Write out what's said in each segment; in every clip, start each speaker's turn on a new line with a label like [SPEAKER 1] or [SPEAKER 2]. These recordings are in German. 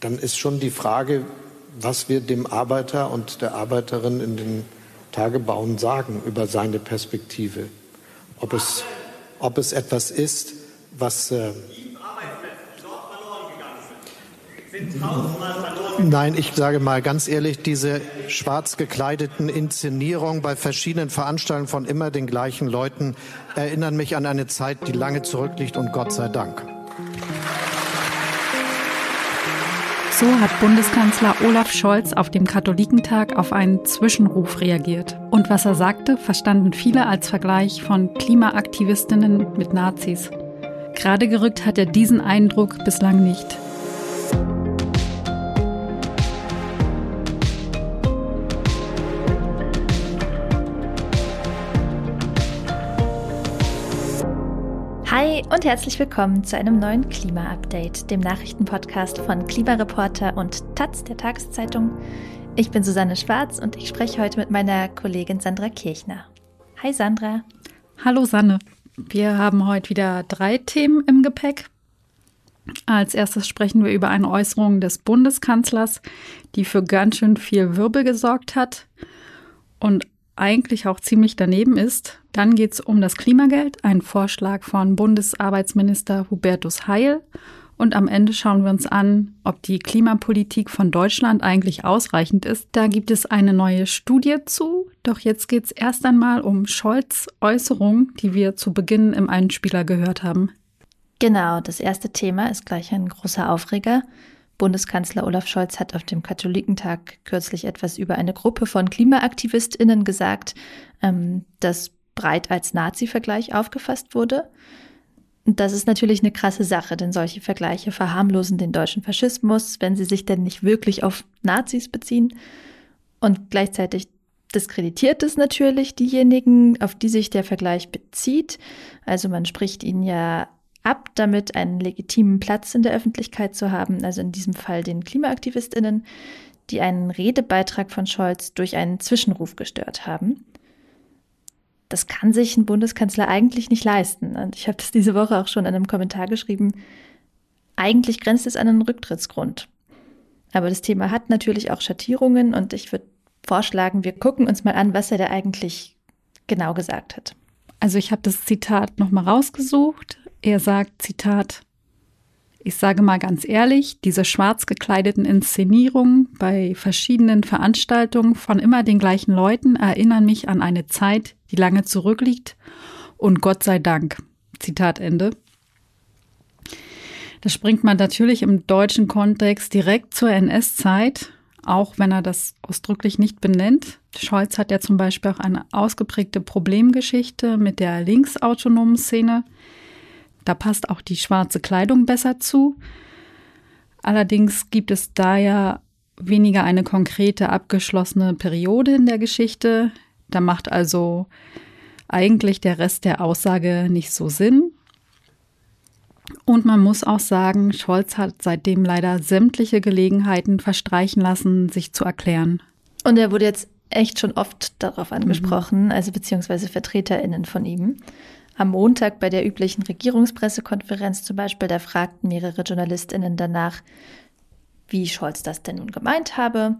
[SPEAKER 1] dann ist schon die Frage, was wir dem Arbeiter und der Arbeiterin in den Tagebauen sagen über seine Perspektive. Ob es, ob es etwas ist, was. Äh, Nein, ich sage mal ganz ehrlich, diese schwarz gekleideten Inszenierungen bei verschiedenen Veranstaltungen von immer den gleichen Leuten erinnern mich an eine Zeit, die lange zurückliegt und Gott sei Dank.
[SPEAKER 2] So hat Bundeskanzler Olaf Scholz auf dem Katholikentag auf einen Zwischenruf reagiert. Und was er sagte, verstanden viele als Vergleich von Klimaaktivistinnen mit Nazis. Gerade gerückt hat er diesen Eindruck bislang nicht.
[SPEAKER 3] Hi und herzlich willkommen zu einem neuen Klima-Update, dem Nachrichtenpodcast von Klimareporter und Taz der Tageszeitung. Ich bin Susanne Schwarz und ich spreche heute mit meiner Kollegin Sandra Kirchner. Hi Sandra.
[SPEAKER 2] Hallo Sanne. Wir haben heute wieder drei Themen im Gepäck. Als erstes sprechen wir über eine Äußerung des Bundeskanzlers, die für ganz schön viel Wirbel gesorgt hat. Und eigentlich auch ziemlich daneben ist. Dann geht es um das Klimageld, ein Vorschlag von Bundesarbeitsminister Hubertus Heil. Und am Ende schauen wir uns an, ob die Klimapolitik von Deutschland eigentlich ausreichend ist. Da gibt es eine neue Studie zu. Doch jetzt geht es erst einmal um Scholz Äußerungen, die wir zu Beginn im Einspieler gehört haben.
[SPEAKER 3] Genau, das erste Thema ist gleich ein großer Aufreger. Bundeskanzler Olaf Scholz hat auf dem Katholikentag kürzlich etwas über eine Gruppe von KlimaaktivistInnen gesagt, ähm, das breit als Nazi-Vergleich aufgefasst wurde. Und das ist natürlich eine krasse Sache, denn solche Vergleiche verharmlosen den deutschen Faschismus, wenn sie sich denn nicht wirklich auf Nazis beziehen. Und gleichzeitig diskreditiert es natürlich diejenigen, auf die sich der Vergleich bezieht. Also man spricht ihnen ja ab, damit einen legitimen Platz in der Öffentlichkeit zu haben, also in diesem Fall den Klimaaktivistinnen, die einen Redebeitrag von Scholz durch einen Zwischenruf gestört haben. Das kann sich ein Bundeskanzler eigentlich nicht leisten. Und ich habe das diese Woche auch schon in einem Kommentar geschrieben. Eigentlich grenzt es an einen Rücktrittsgrund. Aber das Thema hat natürlich auch Schattierungen und ich würde vorschlagen, wir gucken uns mal an, was er da eigentlich genau gesagt hat.
[SPEAKER 2] Also ich habe das Zitat nochmal rausgesucht. Er sagt, Zitat, ich sage mal ganz ehrlich, diese schwarz gekleideten Inszenierungen bei verschiedenen Veranstaltungen von immer den gleichen Leuten erinnern mich an eine Zeit, die lange zurückliegt und Gott sei Dank. Zitat Ende. Das springt man natürlich im deutschen Kontext direkt zur NS-Zeit, auch wenn er das ausdrücklich nicht benennt. Scholz hat ja zum Beispiel auch eine ausgeprägte Problemgeschichte mit der linksautonomen Szene. Da passt auch die schwarze Kleidung besser zu. Allerdings gibt es da ja weniger eine konkrete abgeschlossene Periode in der Geschichte. Da macht also eigentlich der Rest der Aussage nicht so Sinn. Und man muss auch sagen, Scholz hat seitdem leider sämtliche Gelegenheiten verstreichen lassen, sich zu erklären.
[SPEAKER 3] Und er wurde jetzt echt schon oft darauf angesprochen, mhm. also beziehungsweise VertreterInnen von ihm. Am Montag bei der üblichen Regierungspressekonferenz zum Beispiel, da fragten mehrere JournalistInnen danach, wie Scholz das denn nun gemeint habe.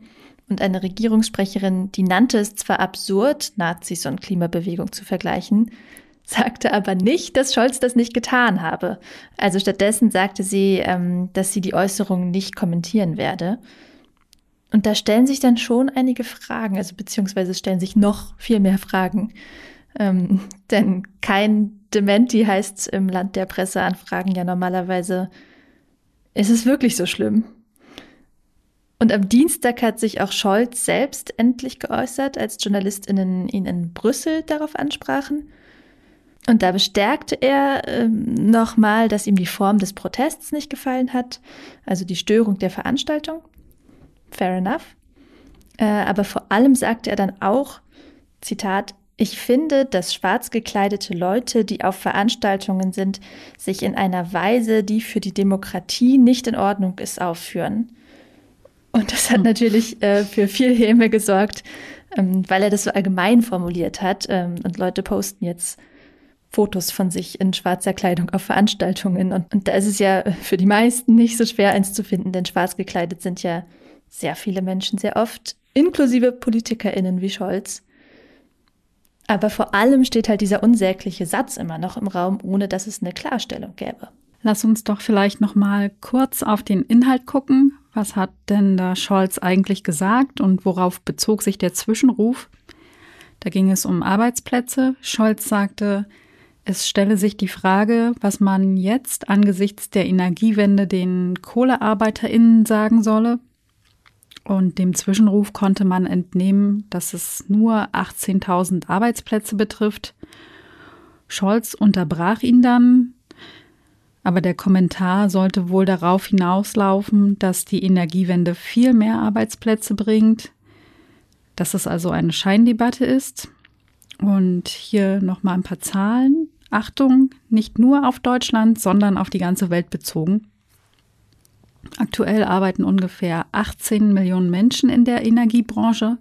[SPEAKER 3] Und eine Regierungssprecherin, die nannte es zwar absurd, Nazis und Klimabewegung zu vergleichen, sagte aber nicht, dass Scholz das nicht getan habe. Also stattdessen sagte sie, ähm, dass sie die Äußerungen nicht kommentieren werde. Und da stellen sich dann schon einige Fragen, also beziehungsweise stellen sich noch viel mehr Fragen. Ähm, denn kein Dementi heißt im Land der Presseanfragen ja normalerweise, ist es wirklich so schlimm? Und am Dienstag hat sich auch Scholz selbst endlich geäußert, als JournalistInnen ihn in Brüssel darauf ansprachen. Und da bestärkte er äh, nochmal, dass ihm die Form des Protests nicht gefallen hat, also die Störung der Veranstaltung. Fair enough. Äh, aber vor allem sagte er dann auch, Zitat, ich finde, dass schwarz gekleidete Leute, die auf Veranstaltungen sind, sich in einer Weise, die für die Demokratie nicht in Ordnung ist, aufführen. Und das hat hm. natürlich äh, für viel Häme gesorgt, ähm, weil er das so allgemein formuliert hat. Ähm, und Leute posten jetzt Fotos von sich in schwarzer Kleidung auf Veranstaltungen. Und, und da ist es ja für die meisten nicht so schwer, eins zu finden, denn schwarz gekleidet sind ja sehr viele Menschen, sehr oft, inklusive PolitikerInnen wie Scholz. Aber vor allem steht halt dieser unsägliche Satz immer noch im Raum, ohne dass es eine Klarstellung gäbe.
[SPEAKER 2] Lass uns doch vielleicht noch mal kurz auf den Inhalt gucken. Was hat denn da Scholz eigentlich gesagt und worauf bezog sich der Zwischenruf? Da ging es um Arbeitsplätze. Scholz sagte, es stelle sich die Frage, was man jetzt angesichts der Energiewende den Kohlearbeiterinnen sagen solle. Und dem Zwischenruf konnte man entnehmen, dass es nur 18.000 Arbeitsplätze betrifft. Scholz unterbrach ihn dann, aber der Kommentar sollte wohl darauf hinauslaufen, dass die Energiewende viel mehr Arbeitsplätze bringt, dass es also eine Scheindebatte ist. Und hier nochmal ein paar Zahlen. Achtung, nicht nur auf Deutschland, sondern auf die ganze Welt bezogen. Aktuell arbeiten ungefähr 18 Millionen Menschen in der Energiebranche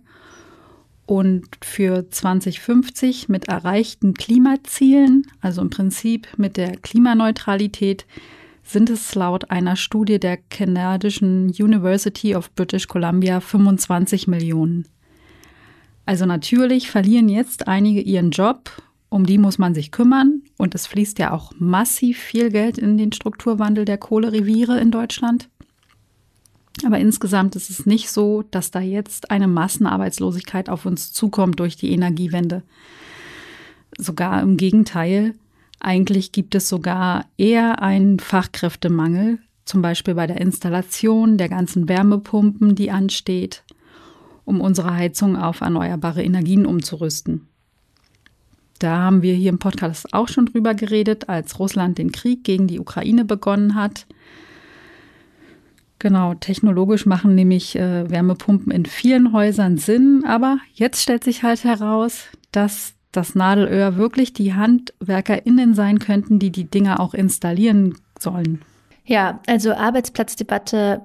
[SPEAKER 2] und für 2050 mit erreichten Klimazielen, also im Prinzip mit der Klimaneutralität, sind es laut einer Studie der kanadischen University of British Columbia 25 Millionen. Also natürlich verlieren jetzt einige ihren Job, um die muss man sich kümmern und es fließt ja auch massiv viel Geld in den Strukturwandel der Kohlereviere in Deutschland. Aber insgesamt ist es nicht so, dass da jetzt eine Massenarbeitslosigkeit auf uns zukommt durch die Energiewende. Sogar im Gegenteil. Eigentlich gibt es sogar eher einen Fachkräftemangel, zum Beispiel bei der Installation der ganzen Wärmepumpen, die ansteht, um unsere Heizung auf erneuerbare Energien umzurüsten. Da haben wir hier im Podcast auch schon drüber geredet, als Russland den Krieg gegen die Ukraine begonnen hat. Genau, technologisch machen nämlich äh, Wärmepumpen in vielen Häusern Sinn, aber jetzt stellt sich halt heraus, dass das Nadelöhr wirklich die HandwerkerInnen sein könnten, die die Dinger auch installieren sollen.
[SPEAKER 3] Ja, also Arbeitsplatzdebatte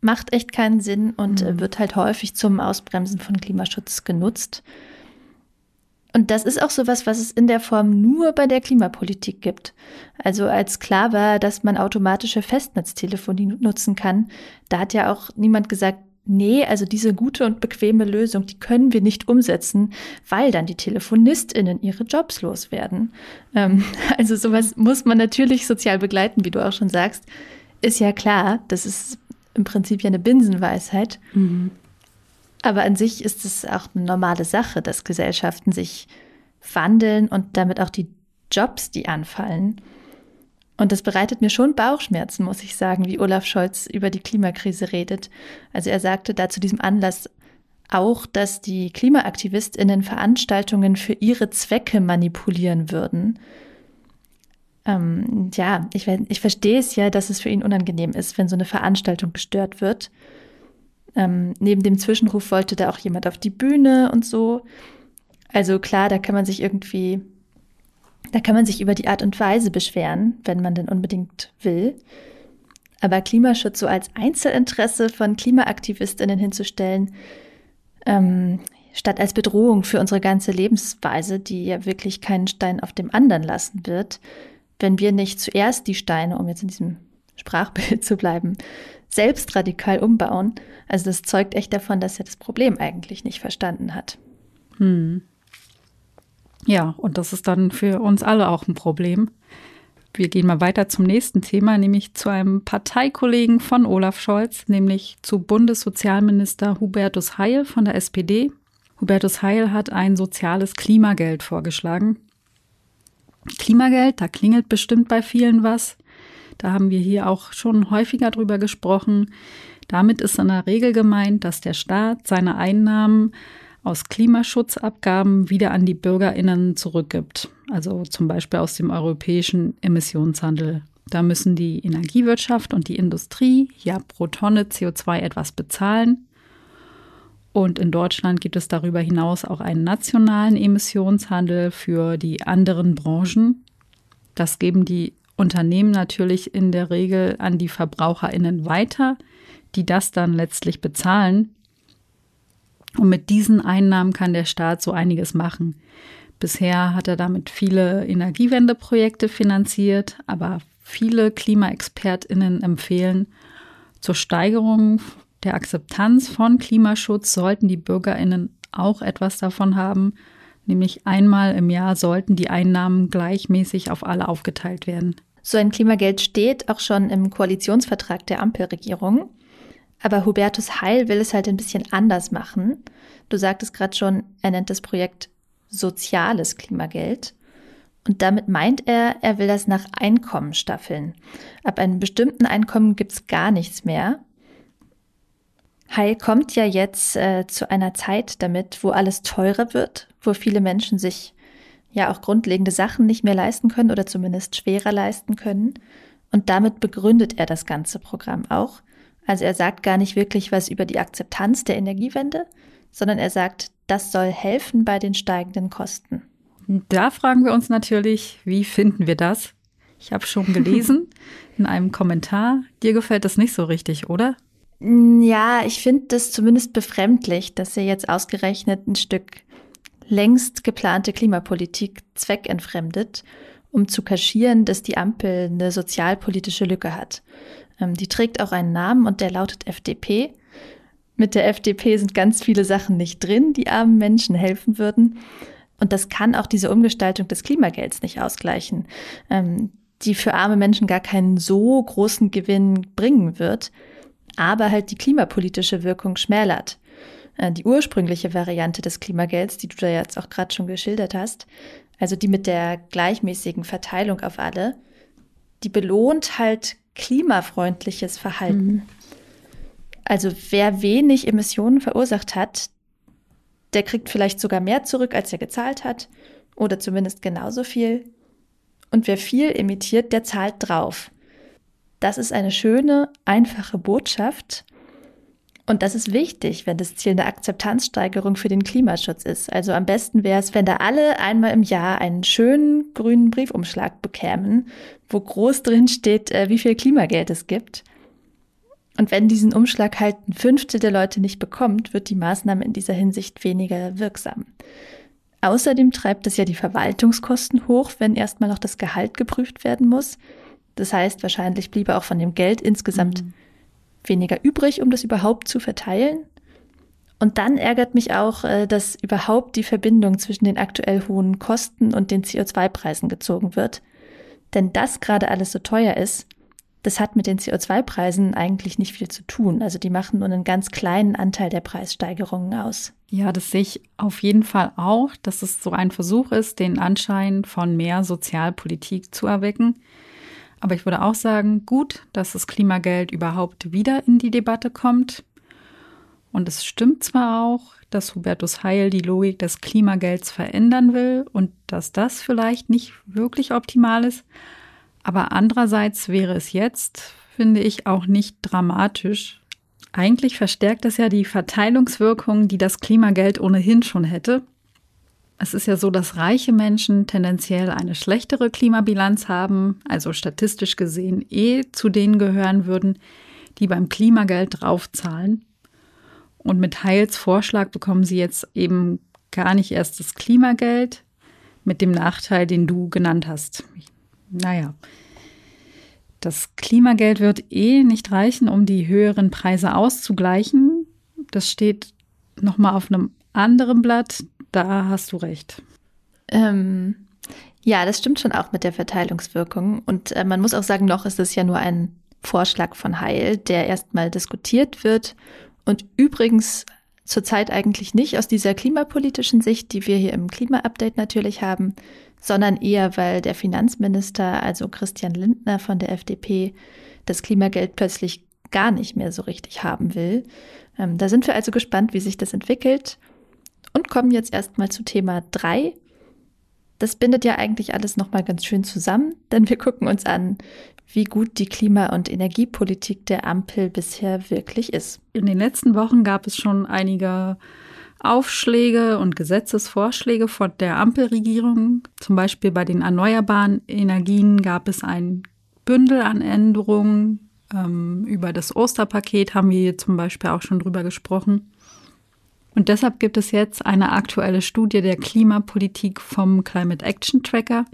[SPEAKER 3] macht echt keinen Sinn und mhm. wird halt häufig zum Ausbremsen von Klimaschutz genutzt. Und das ist auch sowas, was es in der Form nur bei der Klimapolitik gibt. Also als klar war, dass man automatische Festnetztelefonie nutzen kann, da hat ja auch niemand gesagt, nee, also diese gute und bequeme Lösung, die können wir nicht umsetzen, weil dann die TelefonistInnen ihre Jobs loswerden. Ähm, also sowas muss man natürlich sozial begleiten, wie du auch schon sagst. Ist ja klar, das ist im Prinzip ja eine Binsenweisheit. Mhm. Aber an sich ist es auch eine normale Sache, dass Gesellschaften sich wandeln und damit auch die Jobs, die anfallen. Und das bereitet mir schon Bauchschmerzen, muss ich sagen, wie Olaf Scholz über die Klimakrise redet. Also er sagte da zu diesem Anlass auch, dass die KlimaaktivistInnen Veranstaltungen für ihre Zwecke manipulieren würden. Ähm, ja, ich, ich verstehe es ja, dass es für ihn unangenehm ist, wenn so eine Veranstaltung gestört wird. Ähm, neben dem Zwischenruf wollte da auch jemand auf die Bühne und so. Also klar, da kann man sich irgendwie, da kann man sich über die Art und Weise beschweren, wenn man denn unbedingt will. Aber Klimaschutz so als Einzelinteresse von Klimaaktivistinnen hinzustellen, ähm, statt als Bedrohung für unsere ganze Lebensweise, die ja wirklich keinen Stein auf dem anderen lassen wird, wenn wir nicht zuerst die Steine, um jetzt in diesem Sprachbild zu bleiben, selbst radikal umbauen. Also das zeugt echt davon, dass er das Problem eigentlich nicht verstanden hat. Hm.
[SPEAKER 2] Ja, und das ist dann für uns alle auch ein Problem. Wir gehen mal weiter zum nächsten Thema, nämlich zu einem Parteikollegen von Olaf Scholz, nämlich zu Bundessozialminister Hubertus Heil von der SPD. Hubertus Heil hat ein soziales Klimageld vorgeschlagen. Klimageld, da klingelt bestimmt bei vielen was. Da haben wir hier auch schon häufiger drüber gesprochen. Damit ist in der Regel gemeint, dass der Staat seine Einnahmen aus Klimaschutzabgaben wieder an die Bürgerinnen zurückgibt. Also zum Beispiel aus dem europäischen Emissionshandel. Da müssen die Energiewirtschaft und die Industrie ja pro Tonne CO2 etwas bezahlen. Und in Deutschland gibt es darüber hinaus auch einen nationalen Emissionshandel für die anderen Branchen. Das geben die Unternehmen natürlich in der Regel an die Verbraucherinnen weiter, die das dann letztlich bezahlen. Und mit diesen Einnahmen kann der Staat so einiges machen. Bisher hat er damit viele Energiewendeprojekte finanziert, aber viele Klimaexpertinnen empfehlen, zur Steigerung der Akzeptanz von Klimaschutz sollten die Bürgerinnen auch etwas davon haben, nämlich einmal im Jahr sollten die Einnahmen gleichmäßig auf alle aufgeteilt werden.
[SPEAKER 3] So ein Klimageld steht auch schon im Koalitionsvertrag der Ampelregierung. Aber Hubertus Heil will es halt ein bisschen anders machen. Du sagtest gerade schon, er nennt das Projekt soziales Klimageld. Und damit meint er, er will das nach Einkommen staffeln. Ab einem bestimmten Einkommen gibt's gar nichts mehr. Heil kommt ja jetzt äh, zu einer Zeit damit, wo alles teurer wird, wo viele Menschen sich ja auch grundlegende Sachen nicht mehr leisten können oder zumindest schwerer leisten können. Und damit begründet er das ganze Programm auch. Also er sagt gar nicht wirklich was über die Akzeptanz der Energiewende, sondern er sagt, das soll helfen bei den steigenden Kosten.
[SPEAKER 2] Da fragen wir uns natürlich, wie finden wir das? Ich habe schon gelesen in einem Kommentar, dir gefällt das nicht so richtig, oder?
[SPEAKER 3] Ja, ich finde das zumindest befremdlich, dass er jetzt ausgerechnet ein Stück längst geplante Klimapolitik zweckentfremdet, um zu kaschieren, dass die Ampel eine sozialpolitische Lücke hat. Ähm, die trägt auch einen Namen und der lautet FDP. Mit der FDP sind ganz viele Sachen nicht drin, die armen Menschen helfen würden. Und das kann auch diese Umgestaltung des Klimagelds nicht ausgleichen, ähm, die für arme Menschen gar keinen so großen Gewinn bringen wird, aber halt die klimapolitische Wirkung schmälert. Äh, die ursprüngliche Variante des Klimagelds, die du da jetzt auch gerade schon geschildert hast, also die mit der gleichmäßigen Verteilung auf alle, die belohnt halt klimafreundliches Verhalten. Mhm. Also wer wenig Emissionen verursacht hat, der kriegt vielleicht sogar mehr zurück, als er gezahlt hat, oder zumindest genauso viel. Und wer viel emittiert, der zahlt drauf. Das ist eine schöne, einfache Botschaft. Und das ist wichtig, wenn das Ziel eine Akzeptanzsteigerung für den Klimaschutz ist. Also am besten wäre es, wenn da alle einmal im Jahr einen schönen grünen Briefumschlag bekämen, wo groß drin steht, äh, wie viel Klimageld es gibt. Und wenn diesen Umschlag halt ein Fünftel der Leute nicht bekommt, wird die Maßnahme in dieser Hinsicht weniger wirksam. Außerdem treibt es ja die Verwaltungskosten hoch, wenn erstmal noch das Gehalt geprüft werden muss. Das heißt, wahrscheinlich bliebe auch von dem Geld insgesamt mhm. weniger übrig, um das überhaupt zu verteilen. Und dann ärgert mich auch, äh, dass überhaupt die Verbindung zwischen den aktuell hohen Kosten und den CO2-Preisen gezogen wird. Denn das gerade alles so teuer ist, das hat mit den CO2-Preisen eigentlich nicht viel zu tun. Also die machen nur einen ganz kleinen Anteil der Preissteigerungen aus.
[SPEAKER 2] Ja, das sehe ich auf jeden Fall auch, dass es so ein Versuch ist, den Anschein von mehr Sozialpolitik zu erwecken. Aber ich würde auch sagen, gut, dass das Klimageld überhaupt wieder in die Debatte kommt. Und es stimmt zwar auch, dass Hubertus Heil die Logik des Klimagelds verändern will und dass das vielleicht nicht wirklich optimal ist, aber andererseits wäre es jetzt, finde ich, auch nicht dramatisch. Eigentlich verstärkt es ja die Verteilungswirkung, die das Klimageld ohnehin schon hätte. Es ist ja so, dass reiche Menschen tendenziell eine schlechtere Klimabilanz haben, also statistisch gesehen eh zu denen gehören würden, die beim Klimageld draufzahlen. Und mit Heils Vorschlag bekommen sie jetzt eben gar nicht erst das Klimageld mit dem Nachteil, den du genannt hast. Naja, das Klimageld wird eh nicht reichen, um die höheren Preise auszugleichen. Das steht nochmal auf einem anderen Blatt. Da hast du recht.
[SPEAKER 3] Ähm, ja, das stimmt schon auch mit der Verteilungswirkung. Und äh, man muss auch sagen, noch ist es ja nur ein Vorschlag von Heil, der erstmal diskutiert wird und übrigens zurzeit eigentlich nicht aus dieser klimapolitischen Sicht, die wir hier im Klima-Update natürlich haben, sondern eher, weil der Finanzminister, also Christian Lindner von der FDP, das Klimageld plötzlich gar nicht mehr so richtig haben will. Ähm, da sind wir also gespannt, wie sich das entwickelt und kommen jetzt erstmal zu Thema drei. Das bindet ja eigentlich alles nochmal ganz schön zusammen, denn wir gucken uns an, wie gut die Klima- und Energiepolitik der Ampel bisher wirklich ist.
[SPEAKER 2] In den letzten Wochen gab es schon einige Aufschläge und Gesetzesvorschläge von der Ampelregierung. Zum Beispiel bei den erneuerbaren Energien gab es ein Bündel an Änderungen. Ähm, über das Osterpaket haben wir zum Beispiel auch schon drüber gesprochen. Und deshalb gibt es jetzt eine aktuelle Studie der Klimapolitik vom Climate Action Tracker.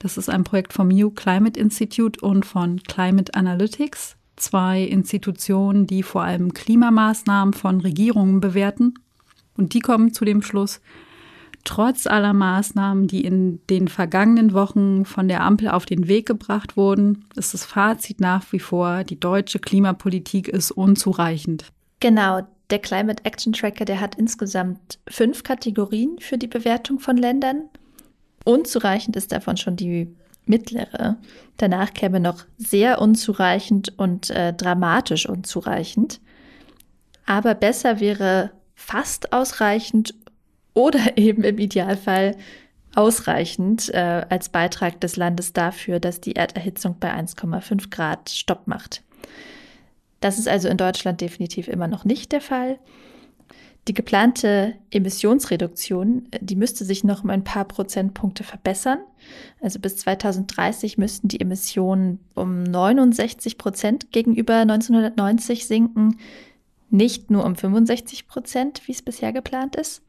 [SPEAKER 2] Das ist ein Projekt vom New Climate Institute und von Climate Analytics, zwei Institutionen, die vor allem Klimamaßnahmen von Regierungen bewerten. Und die kommen zu dem Schluss, trotz aller Maßnahmen, die in den vergangenen Wochen von der Ampel auf den Weg gebracht wurden, ist das Fazit nach wie vor, die deutsche Klimapolitik ist unzureichend.
[SPEAKER 3] Genau, der Climate Action Tracker, der hat insgesamt fünf Kategorien für die Bewertung von Ländern. Unzureichend ist davon schon die mittlere. Danach käme noch sehr unzureichend und äh, dramatisch unzureichend. Aber besser wäre fast ausreichend oder eben im Idealfall ausreichend äh, als Beitrag des Landes dafür, dass die Erderhitzung bei 1,5 Grad Stopp macht. Das ist also in Deutschland definitiv immer noch nicht der Fall. Die geplante Emissionsreduktion, die müsste sich noch um ein paar Prozentpunkte verbessern. Also bis 2030 müssten die Emissionen um 69 Prozent gegenüber 1990 sinken, nicht nur um 65 Prozent, wie es bisher geplant ist.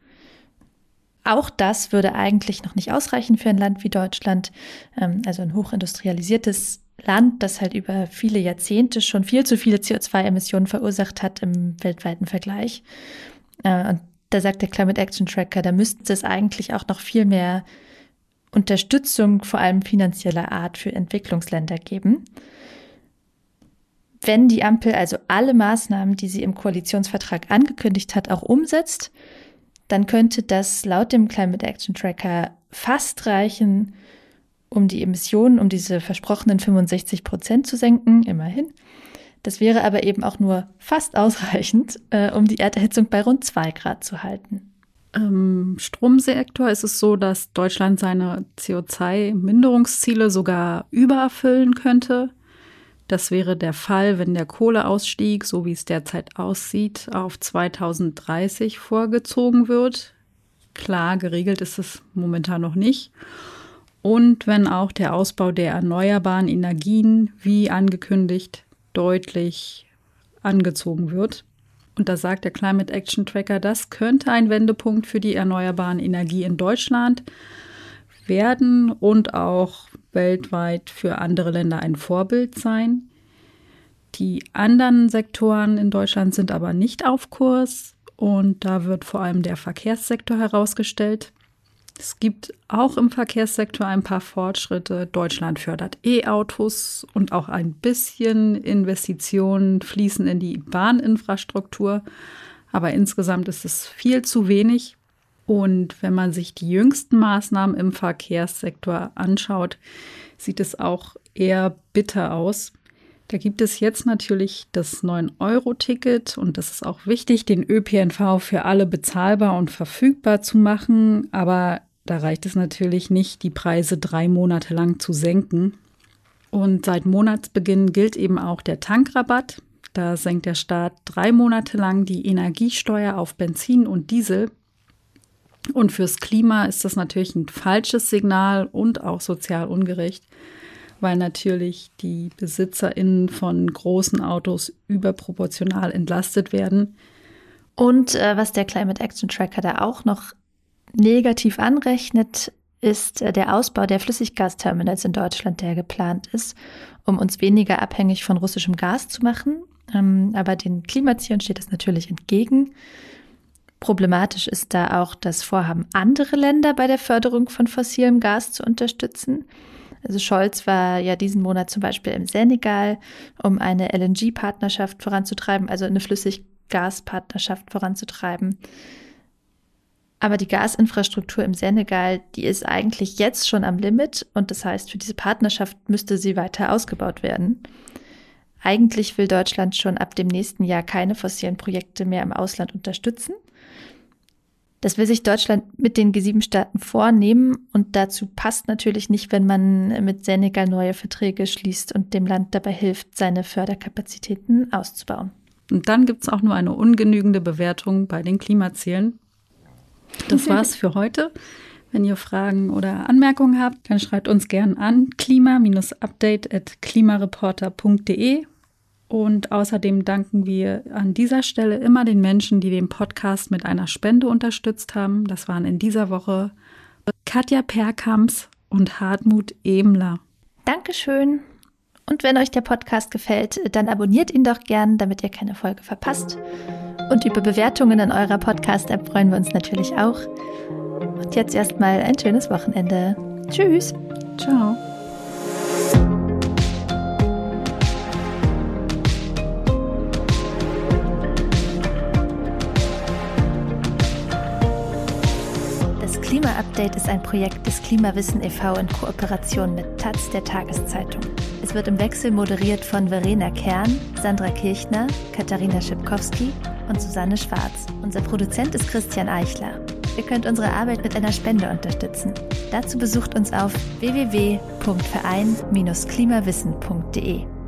[SPEAKER 3] Auch das würde eigentlich noch nicht ausreichen für ein Land wie Deutschland, ähm, also ein hochindustrialisiertes Land, das halt über viele Jahrzehnte schon viel zu viele CO2-Emissionen verursacht hat im weltweiten Vergleich. Äh, und da sagt der Climate Action Tracker, da müsste es eigentlich auch noch viel mehr Unterstützung, vor allem finanzieller Art, für Entwicklungsländer geben. Wenn die Ampel also alle Maßnahmen, die sie im Koalitionsvertrag angekündigt hat, auch umsetzt, dann könnte das laut dem Climate Action Tracker fast reichen, um die Emissionen um diese versprochenen 65 Prozent zu senken, immerhin. Das wäre aber eben auch nur fast ausreichend, äh, um die Erderhitzung bei rund zwei Grad zu halten.
[SPEAKER 2] Im Stromsektor ist es so, dass Deutschland seine CO2-Minderungsziele sogar übererfüllen könnte. Das wäre der Fall, wenn der Kohleausstieg, so wie es derzeit aussieht, auf 2030 vorgezogen wird. Klar, geregelt ist es momentan noch nicht. Und wenn auch der Ausbau der erneuerbaren Energien, wie angekündigt, deutlich angezogen wird. Und da sagt der Climate Action Tracker, das könnte ein Wendepunkt für die erneuerbaren Energie in Deutschland werden und auch weltweit für andere Länder ein Vorbild sein. Die anderen Sektoren in Deutschland sind aber nicht auf Kurs und da wird vor allem der Verkehrssektor herausgestellt. Es gibt auch im Verkehrssektor ein paar Fortschritte. Deutschland fördert E-Autos und auch ein bisschen Investitionen fließen in die Bahninfrastruktur. Aber insgesamt ist es viel zu wenig. Und wenn man sich die jüngsten Maßnahmen im Verkehrssektor anschaut, sieht es auch eher bitter aus. Da gibt es jetzt natürlich das 9-Euro-Ticket und das ist auch wichtig, den ÖPNV für alle bezahlbar und verfügbar zu machen. Aber da reicht es natürlich nicht, die Preise drei Monate lang zu senken. Und seit Monatsbeginn gilt eben auch der Tankrabatt. Da senkt der Staat drei Monate lang die Energiesteuer auf Benzin und Diesel. Und fürs Klima ist das natürlich ein falsches Signal und auch sozial ungerecht, weil natürlich die BesitzerInnen von großen Autos überproportional entlastet werden.
[SPEAKER 3] Und äh, was der Climate Action Tracker da auch noch negativ anrechnet, ist äh, der Ausbau der Flüssiggasterminals in Deutschland, der geplant ist, um uns weniger abhängig von russischem Gas zu machen. Ähm, aber den Klimazielen steht das natürlich entgegen. Problematisch ist da auch das Vorhaben, andere Länder bei der Förderung von fossilem Gas zu unterstützen. Also Scholz war ja diesen Monat zum Beispiel im Senegal, um eine LNG-Partnerschaft voranzutreiben, also eine Flüssiggaspartnerschaft voranzutreiben. Aber die Gasinfrastruktur im Senegal, die ist eigentlich jetzt schon am Limit und das heißt, für diese Partnerschaft müsste sie weiter ausgebaut werden. Eigentlich will Deutschland schon ab dem nächsten Jahr keine fossilen Projekte mehr im Ausland unterstützen. Das will sich Deutschland mit den G7-Staaten vornehmen und dazu passt natürlich nicht, wenn man mit Senegal neue Verträge schließt und dem Land dabei hilft, seine Förderkapazitäten auszubauen.
[SPEAKER 2] Und dann gibt es auch nur eine ungenügende Bewertung bei den Klimazielen. Das war's für heute. Wenn ihr Fragen oder Anmerkungen habt, dann schreibt uns gern an klima-update at klimareporter.de. Und außerdem danken wir an dieser Stelle immer den Menschen, die den Podcast mit einer Spende unterstützt haben. Das waren in dieser Woche Katja Perkamps und Hartmut Ebler.
[SPEAKER 3] Dankeschön. Und wenn euch der Podcast gefällt, dann abonniert ihn doch gern, damit ihr keine Folge verpasst. Und über Bewertungen in eurer Podcast-App freuen wir uns natürlich auch. Und jetzt erstmal ein schönes Wochenende. Tschüss.
[SPEAKER 2] Ciao.
[SPEAKER 3] Klima-Update ist ein Projekt des Klimawissen e.V. in Kooperation mit Taz der Tageszeitung. Es wird im Wechsel moderiert von Verena Kern, Sandra Kirchner, Katharina Schipkowski und Susanne Schwarz. Unser Produzent ist Christian Eichler. Ihr könnt unsere Arbeit mit einer Spende unterstützen. Dazu besucht uns auf www.verein-klimawissen.de.